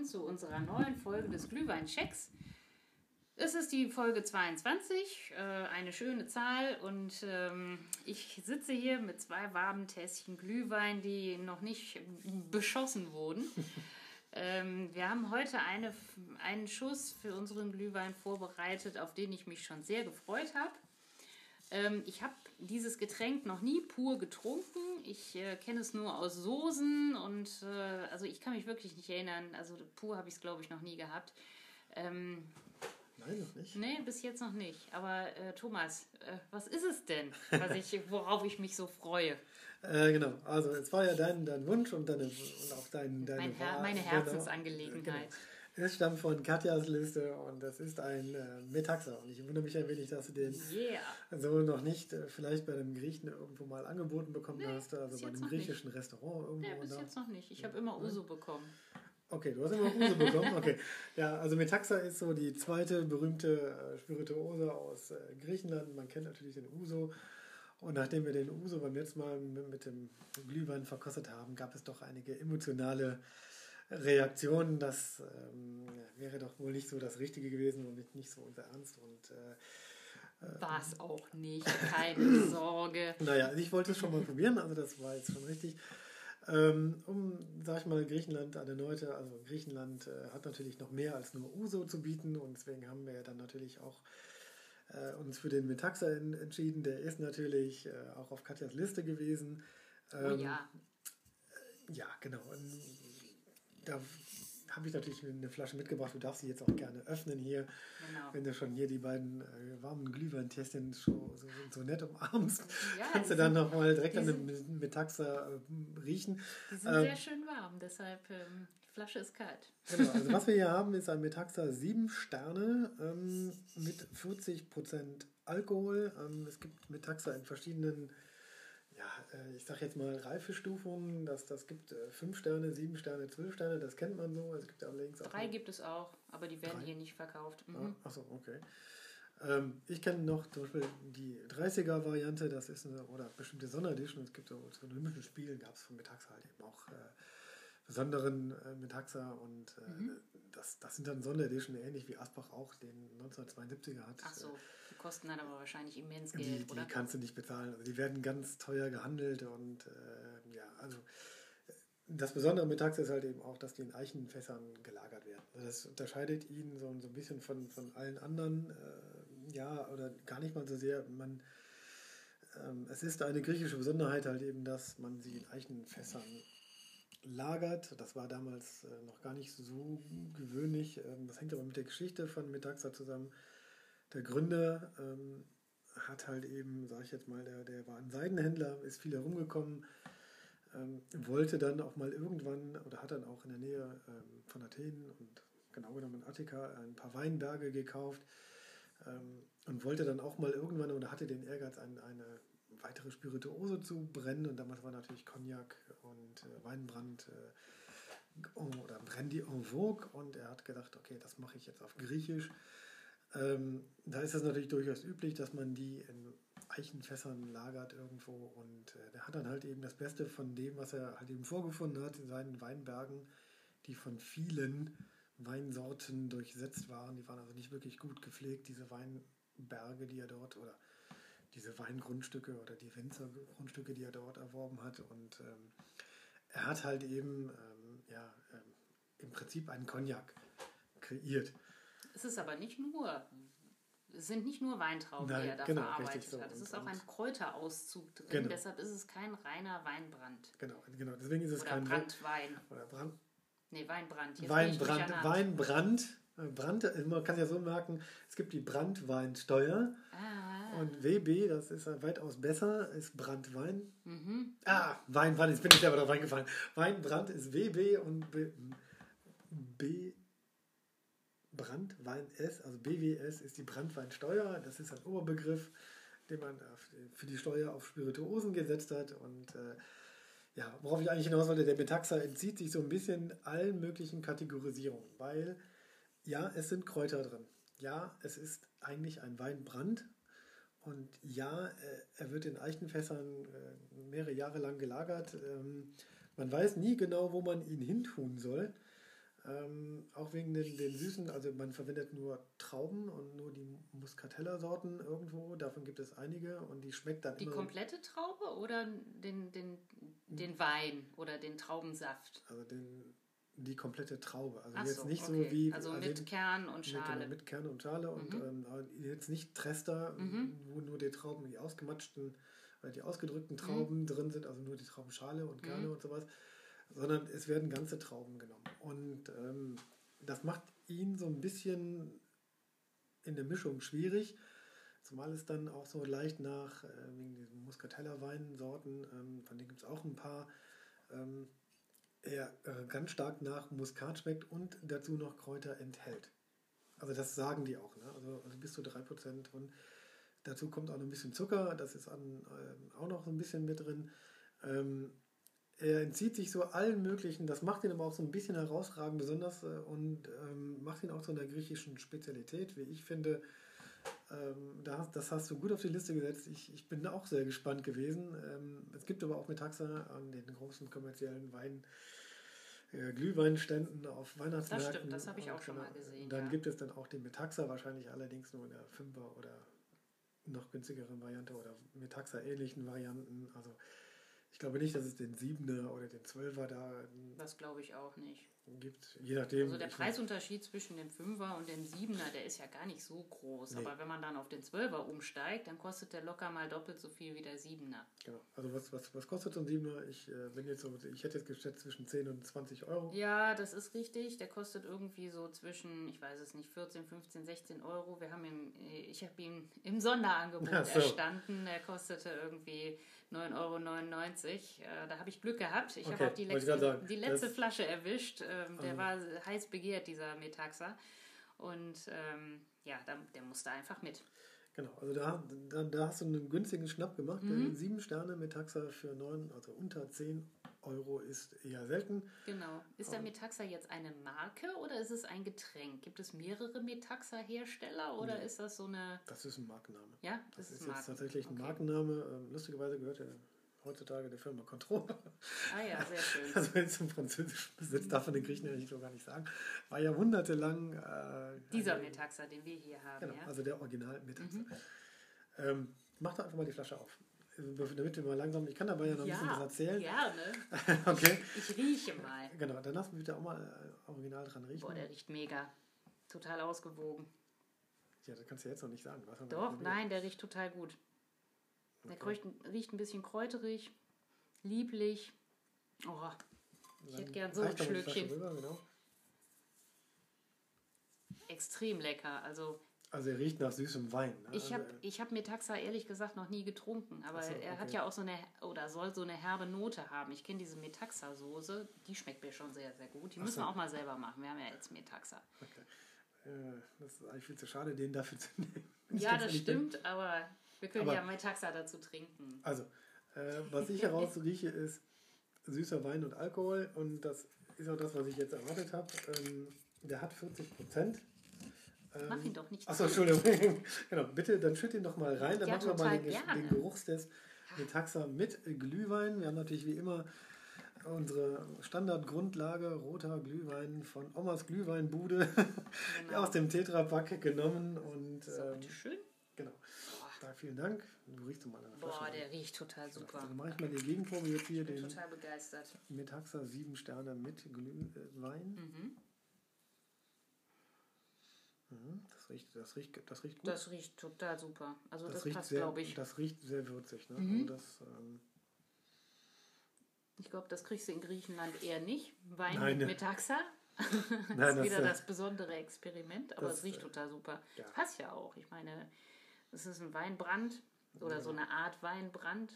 Willkommen zu unserer neuen Folge des Glühwein-Checks. Es ist die Folge 22, äh, eine schöne Zahl und ähm, ich sitze hier mit zwei warmen Tässchen Glühwein, die noch nicht beschossen wurden. ähm, wir haben heute eine, einen Schuss für unseren Glühwein vorbereitet, auf den ich mich schon sehr gefreut habe. Ähm, ich habe dieses Getränk noch nie pur getrunken. Ich äh, kenne es nur aus Soßen und äh, also ich kann mich wirklich nicht erinnern. Also pur habe ich es, glaube ich, noch nie gehabt. Ähm, Nein, noch nicht. Nee, bis jetzt noch nicht. Aber äh, Thomas, äh, was ist es denn, was ich, worauf ich mich so freue? Äh, genau, also es war ja dein, dein Wunsch und, deine, und auch dein, deine mein Her Wahl. meine Genau. Herzensangelegenheit. Genau. Es stammt von Katjas Liste und das ist ein äh, Metaxa. Und ich wundere mich ein wenig, dass du den Yeah. so noch nicht äh, vielleicht bei einem Griechen irgendwo mal angeboten bekommen Nee, hast, also bei einem noch nicht. griechischen Restaurant irgendwo. Nee, bis da- jetzt noch nicht. Ich habe immer Uso bekommen. Okay, du hast immer Uso bekommen. Okay. Ja, also Metaxa ist so die zweite berühmte äh, Spirituose aus äh, Griechenland. Man kennt natürlich den Uso. Und nachdem wir den Uso beim letzten Mal mit, mit dem Glühwein verkostet haben, gab es doch einige emotionale Reaktionen. Das ähm, wäre doch wohl nicht so das Richtige gewesen und nicht, so unser Ernst. Und äh, War es auch nicht. Keine Sorge. naja, also ich wollte es schon mal probieren, also das war jetzt schon richtig. Ähm, um, sag ich mal, Griechenland eine Neute, also Griechenland äh, hat natürlich noch mehr als nur Uso zu bieten und deswegen haben wir ja dann natürlich auch äh, uns für den Metaxa en entschieden. Der ist natürlich äh, auch auf Katjas Liste gewesen. Oh Ähm, ja. ja, genau. Und da habe ich natürlich eine Flasche mitgebracht. Du darfst sie jetzt auch gerne öffnen hier. Genau. Wenn du schon hier die beiden äh, warmen Glühweintässchen so, so, so nett umarmst, Ja, kannst du dann nochmal direkt an dem Metaxa äh, riechen. Die sind Ähm, sehr schön warm, deshalb ähm, die Flasche ist kalt. Genau, also was wir hier haben, ist ein Metaxa 7 Sterne ähm, mit 40% Alkohol. Ähm, es gibt Metaxa in verschiedenen, ja, äh, ich sag jetzt mal Reifestufungen. Das, das gibt 5 Sterne, 7 Sterne, 12 Sterne, das kennt man so. Es gibt allerdings auch Drei gibt es auch, aber die werden Drei? hier nicht verkauft. Ah, Mhm. Achso, okay. Ähm, ich kenne noch zum Beispiel die 30er-Variante, das ist eine, oder bestimmte Sonderedition. Es gibt so zu Olympischen Spielen gab es von Metaxa halt eben auch äh, besonderen äh, Metaxa und äh, Mhm. das, das sind dann Sonderedition, ähnlich wie Asbach auch den 1972er hat. Ach so, die kosten dann aber wahrscheinlich immens Äh, Die, Geld, die oder? kannst du nicht bezahlen. Also die werden ganz teuer gehandelt und äh, ja, also äh, das Besondere mit Taxa ist halt eben auch, dass die in Eichenfässern gelagert werden. Also das unterscheidet ihn so, so ein bisschen von, von allen anderen, äh, ja, oder gar nicht mal so sehr. Man, ähm, es ist eine griechische Besonderheit halt eben, dass man sie in Eichenfässern lagert. Das war damals äh, noch gar nicht so gewöhnlich. Ähm, das hängt aber mit der Geschichte von Metaxa zusammen. Der Gründer ähm, hat halt eben, sage ich jetzt mal, der, der war ein Seidenhändler, ist viel herumgekommen, ähm, wollte dann auch mal irgendwann oder hat dann auch in der Nähe ähm, von Athen und genau genommen in Attika ein paar Weinberge gekauft ähm, und wollte dann auch mal irgendwann oder hatte den Ehrgeiz, ein, eine weitere Spirituose zu brennen und damals war natürlich Cognac und äh, Weinbrand äh, oder Brandy en vogue und er hat gedacht, okay, das mache ich jetzt auf Griechisch. Ähm, da ist es natürlich durchaus üblich, dass man die in Eichenfässern lagert irgendwo und äh, der hat dann halt eben das Beste von dem, was er halt eben vorgefunden hat in seinen Weinbergen, die von vielen Weinsorten durchsetzt waren. Die waren also nicht wirklich gut gepflegt, diese Weinberge, die er dort oder diese Weingrundstücke oder die Winzergrundstücke, die er dort erworben hat. Und ähm, er hat halt eben ähm, ja, ähm, im Prinzip einen Cognac kreiert. Es ist aber nicht nur, es sind nicht nur Weintrauben, die Nein, er da genau, verarbeitet so. hat. Es ist auch ein Kräuterauszug drin, Genau. deshalb ist es kein reiner Weinbrand. Genau, genau. Deswegen ist es Oder kein Brandwein. oder Brand, Nee, Weinbrand. Jetzt Weinbrand. Weinbrand. äh, Brand, man kann ja so merken, es gibt die Brandweinsteuer Ah, und WB, das ist weitaus besser, ist Brandwein. mhm. Ah, Weinbrand, jetzt bin ich selber drauf reingefallen. Weinbrand ist WB und B, B Brandwein S, also BWS ist die Brandweinsteuer. Das ist ein Oberbegriff, den man für die Steuer auf Spirituosen gesetzt hat. Und äh, ja, worauf ich eigentlich hinaus wollte, der Metaxa entzieht sich so ein bisschen allen möglichen Kategorisierungen, weil ja, es sind Kräuter drin. Ja, es ist eigentlich ein Weinbrand. Und ja, äh, er wird in Eichenfässern äh, mehrere Jahre lang gelagert. Ähm, man weiß nie genau, wo man ihn hintun soll. Ähm, auch wegen den, den Süßen, also man verwendet nur Trauben und nur die Muscatella-Sorten irgendwo. Davon gibt es einige und die schmeckt dann Die immer. komplette Traube oder den, den, den Wein oder den Traubensaft? Also den, die komplette Traube. Also Ach jetzt so, nicht okay. so wie. Also mit den- Kern und mit, Schale. genau, mit Kern und Schale und Mhm. ähm, jetzt nicht Trester, Mhm. wo nur die Trauben, die ausgematschten oder die ausgedrückten Mhm. Trauben drin sind, also nur die Traubenschale und Kerne und sowas, sondern es werden ganze Trauben genommen. Und ähm, das macht ihn so ein bisschen in der Mischung schwierig, zumal es dann auch so leicht nach, äh, wegen diesen Muscatella-Weinsorten, ähm, von denen gibt es auch ein paar, ähm, er äh, ganz stark nach Muskat schmeckt und dazu noch Kräuter enthält. Also das sagen die auch, ne? also, also bis zu 3% und dazu kommt auch noch ein bisschen Zucker, das ist an, ähm, auch noch so ein bisschen mit drin. Ähm, er entzieht sich so allen möglichen, das macht ihn aber auch so ein bisschen herausragend, besonders äh, und ähm, macht ihn auch zu einer griechischen Spezialität, wie ich finde. Ähm, das hast du gut auf die Liste gesetzt. Ich, ich bin auch sehr gespannt gewesen. Ähm, es gibt aber auch Metaxa an den großen kommerziellen Wein, äh, Glühweinständen auf Weihnachtsmärkten. Das stimmt, das habe ich auch schon mal genau, gesehen, Dann ja. gibt es dann auch den Metaxa, wahrscheinlich allerdings nur in der 5er oder noch günstigeren Variante oder Metaxa-ähnlichen Varianten. Also ich glaube nicht, dass es den 7er oder den 12er da Das glaube ich auch nicht. Gibt, je nachdem. Also der Preisunterschied zwischen dem 5er und dem 7er, der ist ja gar nicht so groß. Nee. Aber wenn man dann auf den 12er umsteigt, dann kostet der locker mal doppelt so viel wie der 7er. Genau. Also was, was, was kostet so ein 7er? Ich, äh, bin jetzt so, ich hätte jetzt geschätzt zwischen 10 und 20 Euro. Ja, das ist richtig. Der kostet irgendwie so zwischen, ich weiß es nicht, 14, 15, 16 Euro. Wir haben ihn, äh, ich habe ihn im Sonderangebot so. erstanden. Der kostete irgendwie 9,99 Euro. Äh, da habe ich Glück gehabt. Ich habe Okay, auch die letzte, die letzte das- Flasche erwischt. Ähm, der Also- war heiß begehrt, dieser Metaxa. Und ähm, ja, da, der musste einfach mit. Genau, also da, da, da hast du einen günstigen Schnapp gemacht. Mhm. Sieben Sterne mit Taxa für 9, also unter 10 Euro ist eher selten. Genau. Ist der Metaxa jetzt eine Marke oder ist es ein Getränk? Gibt es mehrere Metaxa-Hersteller oder ist das so eine. Das ist ein Markenname. Ja, Das, ist ein jetzt tatsächlich ein okay. Markenname. Ähm, lustigerweise gehört er heutzutage der Firma Control. Ah ja, sehr schön. Also jetzt im französischen Besitz darf man den Griechen eigentlich so gar nicht sagen. War ja monatelang. Äh, Dieser eine- Metaxa, den wir hier haben, Genau, ja. also der Original Metaxa. Ähm, mach doch einfach mal die Flasche auf. Also, Damit wir mal langsam, ich kann dabei ja noch ein bisschen was ja, erzählen. gerne. okay. Ich rieche mal. Genau, dann lass mich bitte auch mal äh, original dran riechen. Boah, der riecht mega. Total ausgewogen. ja, das kannst du jetzt noch nicht sagen. Noch Doch, nein, der riecht total gut. Der Okay. riecht, riecht ein bisschen kräuterig, lieblich. Oh, probiert. hätte gern so ein Schlückchen. Rüber, genau. extrem lecker. Also Also er riecht nach süßem Wein. Ne? ich also, habe ich hab Metaxa ehrlich gesagt noch nie getrunken, aber so, er hat okay. ja auch so eine, oder soll so eine herbe Note haben. Ich kenne diese Metaxa-Soße, die schmeckt mir schon sehr, sehr gut. Die Ach müssen so. wir auch mal selber machen. Wir haben ja jetzt Metaxa. okay. äh, das ist eigentlich viel zu schade, den dafür zu nehmen. ich Ja, das stimmt, aber wir können Aber- ja Metaxa dazu trinken. Also, äh, was ich herausrieche, ist süßer Wein und Alkohol. Und das ist auch das, was ich jetzt erwartet habe. Ähm, der hat 40 Prozent. Ähm, Mach ihn doch nicht Achso. Entschuldigung. genau, bitte, dann schütt ihn doch mal rein. Dann Ja, machen wir mal den, den Geruchstest mit Taxa mit Glühwein. Wir haben natürlich wie immer unsere Standardgrundlage, roter Glühwein von Omas Glühweinbude Genau. aus dem Tetrapack genommen. Und So, ähm, bitteschön. genau. Da, vielen Dank. Du riechst mal an der Flasche. Boah, rein. der riecht total super. Dann mache ich mal die Gegenprobe jetzt hier, Ich bin den total begeistert. Metaxa 7 Sterne mit Glühwein. Mhm. Mhm, Das riecht, das riecht, das riecht gut. Das riecht total super. Also das, riecht passt, glaube ich. Das riecht sehr würzig. Ne? Mhm. Also das, ähm, Ich glaube, das kriegst du in Griechenland eher nicht. Wein Nein, mit. Metaxa. das Nein, ist das, wieder äh, das besondere Experiment, aber das, es riecht äh, total super. ja. Das passt ja auch. Ich meine, es ist ein Weinbrand oder so eine Art Weinbrand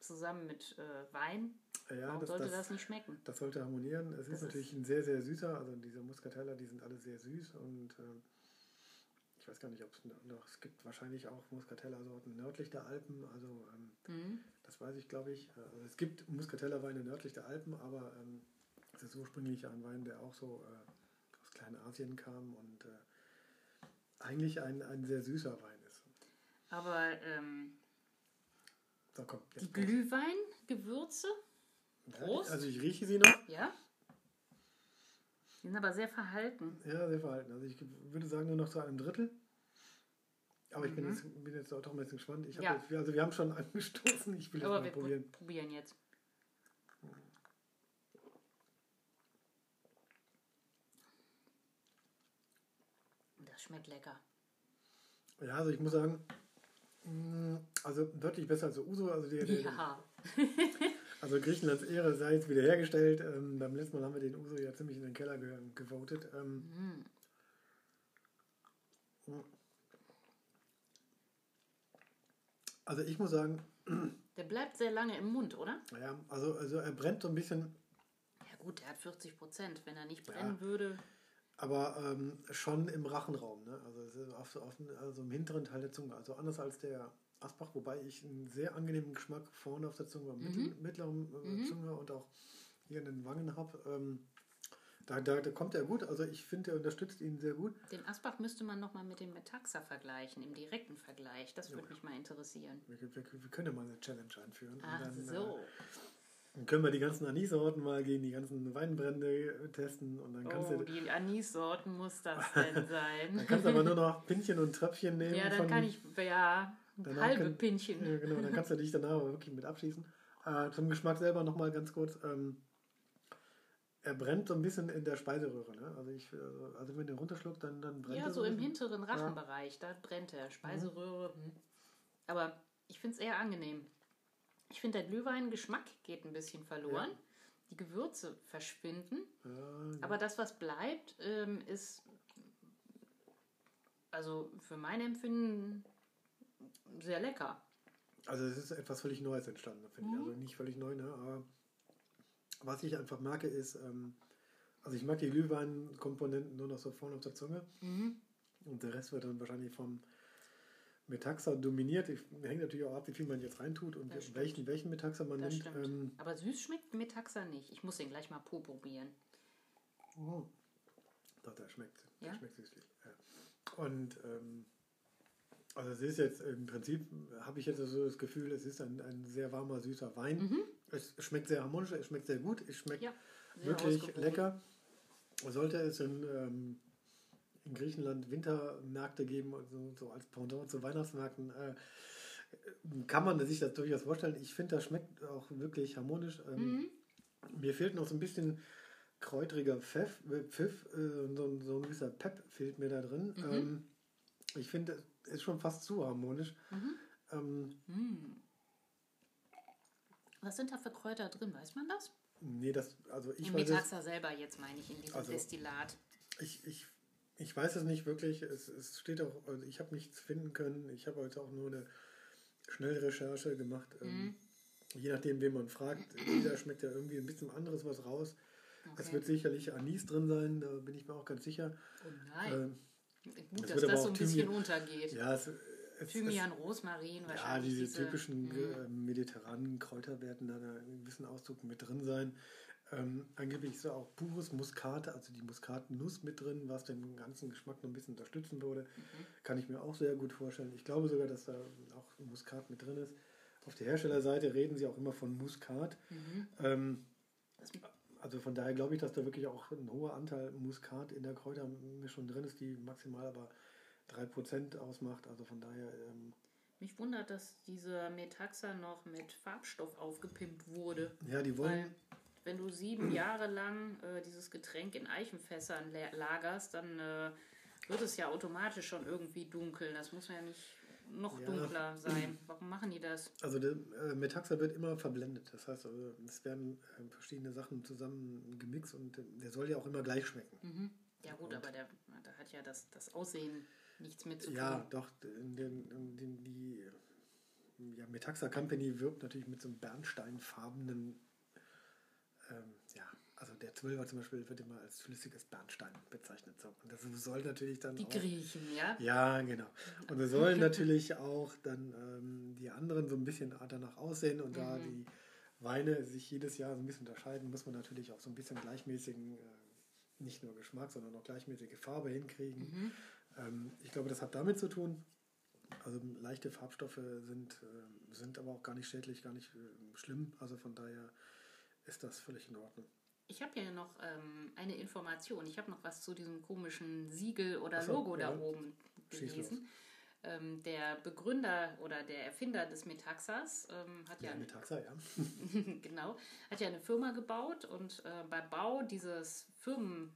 zusammen mit äh, Wein. ja, Warum das, sollte das, das, nicht schmecken? das sollte harmonieren. Es ist Das natürlich ein sehr, sehr süßer. Also diese Muscatella, die sind alle sehr süß. Und ähm, ich weiß gar nicht, ob es noch, es gibt wahrscheinlich auch Muscatella-Sorten nördlich der Alpen. Also ähm, Mhm. Das weiß ich, glaube ich. Also es gibt Muscatella-Weine nördlich der Alpen, aber ähm, es ist ursprünglich ein Wein, der auch so äh, aus Kleinasien kam und äh, eigentlich ein, ein sehr süßer Wein ist. Aber ähm, So, komm. die Glühweingewürze, Prost. Also ich rieche sie noch. Ja? Die sind aber sehr verhalten. Ja, sehr verhalten. Also ich würde sagen nur noch zu einem Drittel. Aber ich bin, Mhm. jetzt, bin jetzt auch doch ein bisschen gespannt. Ich Ja. jetzt, also wir haben schon angestoßen. Ich will jetzt Aber mal wir probieren. probieren. jetzt. Das schmeckt lecker. Ja, also ich muss sagen, also deutlich besser als der Uso. Also, der, der, Ja. also Griechenlands Ehre sei jetzt wiederhergestellt. Ähm, beim letzten Mal haben wir den Uso ja ziemlich in den Keller ge gewotet. Ähm, Mm. also ich muss sagen, Der bleibt sehr lange im Mund, oder? naja, also, also er brennt so ein bisschen, Ja gut, der hat 40 Prozent. Wenn er nicht Ja. brennen würde, aber ähm, schon im Rachenraum. Ne? Also, auf, auf, also im hinteren Teil der Zunge. Also anders als der Asbach, wobei ich einen sehr angenehmen Geschmack vorne auf der Zunge, mittel, mittleren äh, Mhm. Zunge und auch hier in den Wangen habe. Ähm, da, da, da kommt er gut. Also ich finde, er unterstützt ihn sehr gut. den Asbach müsste man nochmal mit dem Metaxa vergleichen, im direkten Vergleich. Das würde mich mal interessieren. Wir, wir, wir können ja mal eine Challenge einführen. Ach dann, so. Äh, dann können wir die ganzen Anisorten mal gegen die ganzen Weinbrände äh, testen und dann kannst Oh, du die Anissorten muss das denn sein? dann kannst du aber nur noch Pinchen und Tröpfchen nehmen. ja, dann von, kann ich, ja, halbe kann- Pinchen. Ja, genau, dann kannst du dich danach aber wirklich mit abschießen. Äh, zum Geschmack selber nochmal ganz kurz. Ähm, er brennt so ein bisschen in der Speiseröhre. Ne? Also, ich, also, also wenn den runterschluckt, dann, dann brennt Ja, er so ein im hinteren Rachenbereich, da brennt er. Speiseröhre. hm. Aber ich finde es eher angenehm. Ich finde, der Glühwein-Geschmack geht ein bisschen verloren. Ja. Die Gewürze verschwinden. Ja, Aber das, was bleibt, ähm, ist, also für mein Empfinden, sehr lecker. Also es ist etwas völlig Neues entstanden, finde ich. Mhm. Also nicht völlig neu, ne? aber was ich einfach merke ist, ähm, also ich mag die Glühwein-Komponenten nur noch so vorne auf der Zunge Mhm. und der Rest wird dann wahrscheinlich vom Metaxa dominiert. Ich, hängt natürlich auch ab, wie viel man jetzt reintut und welchen, welchen Metaxa man Das nimmt. Ähm, Aber süß schmeckt Metaxa nicht. Ich muss den gleich mal probieren. oh. Doch, der schmeckt, der Ja? schmeckt süßlich. Ja. Und ähm, also es ist jetzt im Prinzip, habe ich jetzt so das Gefühl, es ist ein, ein sehr warmer, süßer Wein. Es schmeckt sehr harmonisch, es schmeckt sehr gut, es schmeckt Mhm. Ja, sehr wirklich lecker. Sollte es in, ähm, in Griechenland Wintermärkte geben, also so als Pendant zu Weihnachtsmärkten, äh, kann man sich das durchaus vorstellen. Ich finde, das schmeckt auch wirklich harmonisch. Ähm, Mhm. Mir fehlt noch so ein bisschen kräutriger Pfiff, äh, Pfiff äh, so, ein- so ein gewisser Pep fehlt mir da drin. Mhm. Ähm, ich finde, es ist schon fast zu harmonisch. Mhm. Ähm, Was sind da für Kräuter drin? Weiß man das? nee, das, also ich Im Metaxa selber jetzt meine ich, in diesem Also- Destillat. Ich, ich, ich weiß es nicht wirklich. Es, es steht auch, also ich habe nichts finden können. Ich habe heute auch nur eine Schnellrecherche gemacht. Ähm, Mhm. Je nachdem, wen man fragt, jeder schmeckt ja irgendwie ein bisschen anderes was raus. Es Okay. wird sicherlich Anis drin sein, da bin ich mir auch ganz sicher. Oh nein. Ähm, Gut, es dass das so ein bisschen Thymian- untergeht. ja, es, es, Thymian, Rosmarin es, ja, wahrscheinlich. diese, typischen Mhm. äh, mediterranen Kräuter werden da einen gewissen Auszug mit drin sein. Ähm, angeblich ist da auch pures Muskat, also die Muskatnuss mit drin, was den ganzen Geschmack noch ein bisschen unterstützen würde. Mhm. Kann ich mir auch sehr gut vorstellen. Ich glaube sogar, dass da auch Muskat mit drin ist. Auf der Herstellerseite reden sie auch immer von Muskat. Mhm. Ähm, also von daher glaube ich, dass da wirklich auch ein hoher Anteil Muskat in der Kräutermischung drin ist, die maximal aber 3% ausmacht. Also von daher, ähm, Mich wundert, dass dieser Metaxa noch mit Farbstoff aufgepimpt wurde. ja, die wollen. Wenn du sieben Jahre lang äh, dieses Getränk in Eichenfässern la- lagerst, dann äh, wird es ja automatisch schon irgendwie dunkel. Das muss ja nicht noch Ja. dunkler sein. Warum machen die das? Also der äh, Metaxa wird immer verblendet. Das heißt, also, es werden äh, verschiedene Sachen zusammen gemixt und äh, der soll ja auch immer gleich schmecken. Mhm. Ja gut, aber der, da hat ja das, das Aussehen nichts mit zu tun. Ja, doch, in den, in den, die ja, Metaxa Company wirbt natürlich mit so einem bernsteinfarbenen, ähm, ja, also der Zwölfer zum Beispiel wird immer als flüssiges Bernstein bezeichnet. So. Und das soll natürlich dann Die auch, Griechen, ja? Ja, genau. Und es sollen natürlich auch dann ähm, die anderen so ein bisschen danach aussehen und da die Weine sich jedes Jahr so ein bisschen unterscheiden, muss man natürlich auch so ein bisschen gleichmäßigen, äh, nicht nur Geschmack, sondern auch gleichmäßige Farbe hinkriegen. Ähm, ich glaube, das hat damit zu tun. Also leichte Farbstoffe sind, äh, sind aber auch gar nicht schädlich, gar nicht äh, schlimm. Also von daher ist das völlig in Ordnung. Ich habe ja noch ähm, eine Information. Ich habe noch was zu diesem komischen Siegel oder so, Logo ja. da oben gelesen. Ähm, der Begründer oder der Erfinder des Metaxas ähm, hat ja, Ja, mit Taxa, ja. genau, hat ja eine Firma gebaut und äh, bei Bau dieses Firmen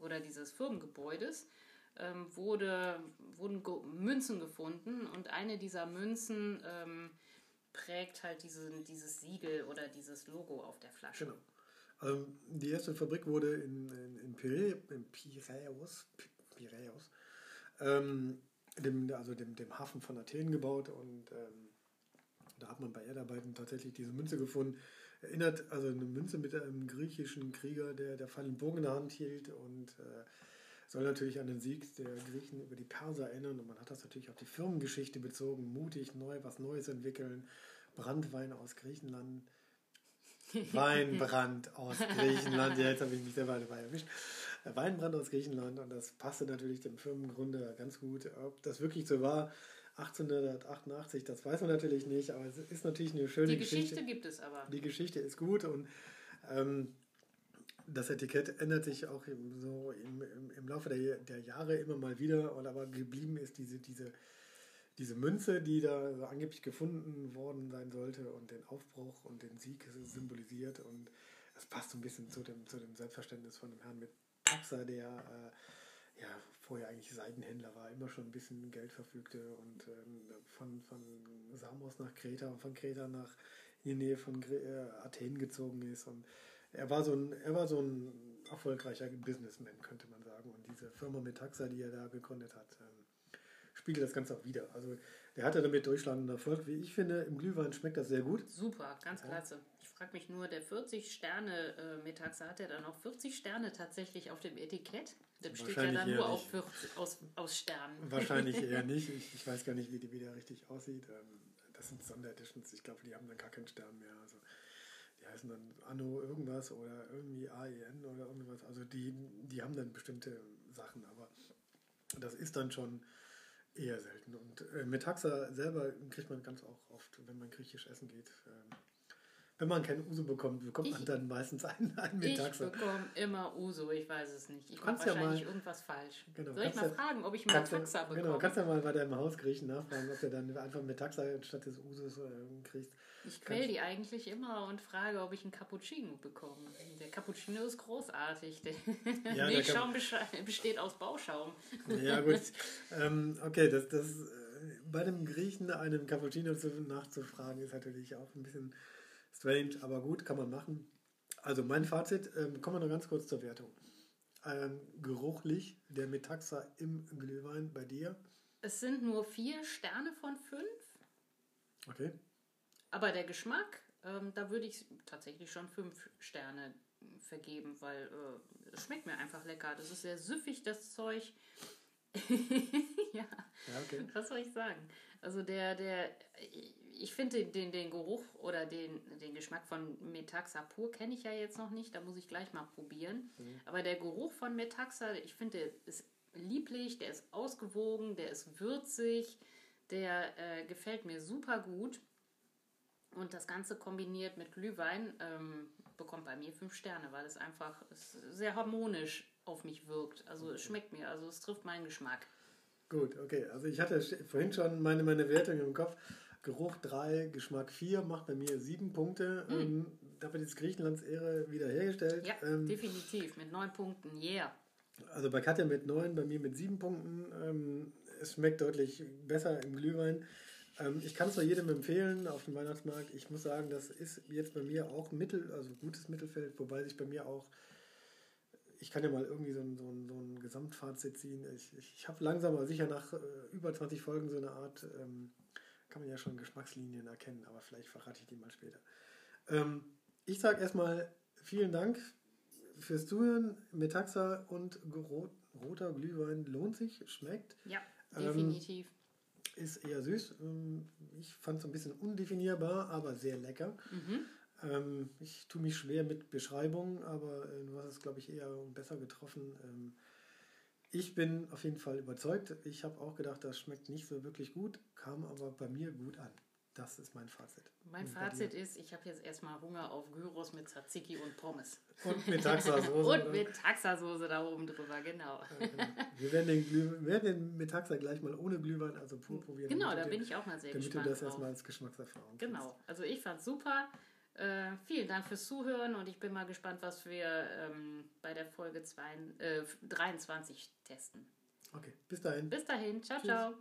oder dieses Firmengebäudes ähm, wurde, wurden Münzen gefunden und eine dieser Münzen ähm, prägt halt diese, dieses Siegel oder dieses Logo auf der Flasche. Genau. Also die erste Fabrik wurde in, in, in, Pire, in Piräus, Pi- Piräus ähm, dem, also dem, dem Hafen von Athen gebaut und ähm, da hat man bei Erdarbeiten tatsächlich diese Münze gefunden. Erinnert also eine Münze mit einem griechischen Krieger, der der und Bogen in der Hand hielt und äh, soll natürlich an den Sieg der Griechen über die Perser erinnern und man hat das natürlich auf die Firmengeschichte bezogen, mutig, neu, was Neues entwickeln, Brandwein aus Griechenland, Weinbrand aus Griechenland. Ja, jetzt habe ich mich selber dabei erwischt. Weinbrand aus Griechenland und das passte natürlich dem Firmengründer ganz gut. Ob das wirklich so war, 1888, das weiß man natürlich nicht, aber es ist natürlich eine schöne Die Geschichte. Geschichte gibt es aber. Die Geschichte ist gut und ähm, das Etikett ändert sich auch so im, im, im Laufe der, der Jahre immer mal wieder, und aber geblieben ist diese, diese, diese Münze, die da so angeblich gefunden worden sein sollte und den Aufbruch und den Sieg symbolisiert. Und das passt so ein bisschen zu dem, zu dem Selbstverständnis von dem Herrn mit Taxa, der äh, ja, vorher eigentlich Seidenhändler war, immer schon ein bisschen Geld verfügte und ähm, von, von Samos nach Kreta und von Kreta nach in die Nähe von äh, Athen gezogen ist. Und er war so ein, er war so ein erfolgreicher Businessman, könnte man sagen. Und diese Firma Metaxa, die er da gegründet hat, ähm, spiegelt das Ganze auch wieder. Also der hatte damit durchschlagenden Erfolg. Wie ich finde, im Glühwein schmeckt das sehr gut. Super, ganz Ja. klasse. Ich frage mich nur, der 40 Sterne äh, Metaxa hat er dann auch 40 Sterne tatsächlich auf dem Etikett? Der besteht ja dann nur auf nicht. 40, aus, aus Sternen. Wahrscheinlich eher nicht. Ich, ich weiß gar nicht, wie die wieder richtig aussieht. Ähm, das sind Sondereditions. Ich glaube, die haben dann gar keinen Stern mehr. Also die heißen dann Anno irgendwas oder irgendwie AEN oder irgendwas. Also die, die haben dann bestimmte Sachen, aber das ist dann schon eher selten. Und äh, Metaxa selber kriegt man ganz auch oft, wenn man griechisch essen geht. Ähm, wenn man kein Uso bekommt, bekommt man Ich- dann meistens einen, einen Ich Metaxa. bekomme immer Uso, ich weiß es nicht. Ich mache ja wahrscheinlich mal- irgendwas falsch. Genau, Soll ich mal ja- fragen, ob ich mal Kannst du, Taxa bekomme? genau, kannst ja mal bei deinem Hausgriechen nachfragen, ob du dann einfach Metaxa statt des Usos äh, kriegst. ich quäl die eigentlich immer und frage, ob ich einen Cappuccino bekomme. Der Cappuccino ist großartig. Der Ja, Milchschaum besteht aus Bauschaum. Ja, gut. ähm, okay, das, das, äh, bei dem Griechen einen Cappuccino zu, nachzufragen, ist natürlich auch ein bisschen strange, aber gut, kann man machen. Also mein Fazit, ähm, kommen wir noch ganz kurz zur Wertung. Ähm, geruchlich, der Metaxa im Glühwein bei dir. Es sind nur vier Sterne von fünf. Okay. Aber der Geschmack, ähm, da würde ich tatsächlich schon fünf Sterne vergeben, weil äh, es schmeckt mir einfach lecker. Das ist sehr süffig, das Zeug. ja, Ja, okay. was soll ich sagen? Also der, der, ich finde den, den Geruch oder den, den Geschmack von Metaxa pur kenne ich ja jetzt noch nicht. Da muss ich gleich mal probieren. Aber der Geruch von Metaxa, ich finde, der ist lieblich, der ist ausgewogen, der ist würzig, der äh, gefällt mir super gut. Und das Ganze kombiniert mit Glühwein ähm, bekommt bei mir fünf Sterne, weil es einfach sehr harmonisch auf mich wirkt. Also es schmeckt mir, also es trifft meinen Geschmack. Gut, okay. Also ich hatte vorhin schon meine, meine Wertung im Kopf. Geruch 3, Geschmack 4, macht bei mir 7 Punkte. Ähm, damit ist Griechenlands Ehre wiederhergestellt. Ja, Ähm, definitiv, mit neun Punkten, yeah. Also bei Katja mit 9, bei mir mit 7 Punkten. Ähm, es schmeckt deutlich besser im Glühwein. Ähm, ich kann es nur jedem empfehlen auf dem Weihnachtsmarkt. Ich muss sagen, das ist jetzt bei mir auch Mittel, also gutes Mittelfeld, wobei sich bei mir auch, ich kann ja mal irgendwie so ein, so ein, so ein Gesamtfazit ziehen. Ich, ich, ich habe langsam, aber sicher nach äh, über 20 Folgen so eine Art, ähm, kann man ja schon Geschmackslinien erkennen, aber vielleicht verrate ich die mal später. Ähm, ich sage erstmal vielen Dank fürs Zuhören. Metaxa und rot, roter Glühwein lohnt sich, schmeckt, Ja, Ähm, definitiv. ist eher süß. Ähm, Ich fand es ein bisschen undefinierbar, aber sehr lecker. Mhm. Ähm, ich tue mich schwer mit Beschreibungen, aber äh, du hast es, glaube ich, eher besser getroffen. Ähm, ich bin auf jeden Fall überzeugt. Ich habe auch gedacht, das schmeckt nicht so wirklich gut, kam aber bei mir gut an. Das ist mein Fazit. Mein Und Fazit ist, ich habe jetzt erstmal Hunger auf Gyros mit Tzatziki und Pommes. Und mit Taxasoße. Und oder? mit Taxasoße da oben drüber, genau. Ja, genau. Wir werden den, Glüh werden den Metaxa gleich mal ohne Glühwein, also pur probieren. Genau, damit da du bin ich auch mal sehr Damit du gespannt das drauf. erstmal als Geschmackserfahrung kriegst. Genau, also ich fand's super. Äh, vielen Dank fürs Zuhören und ich bin mal gespannt, was wir ähm, bei der Folge zwei, äh, 23 testen. Okay, bis dahin. Bis dahin, ciao, Tschüss. ciao.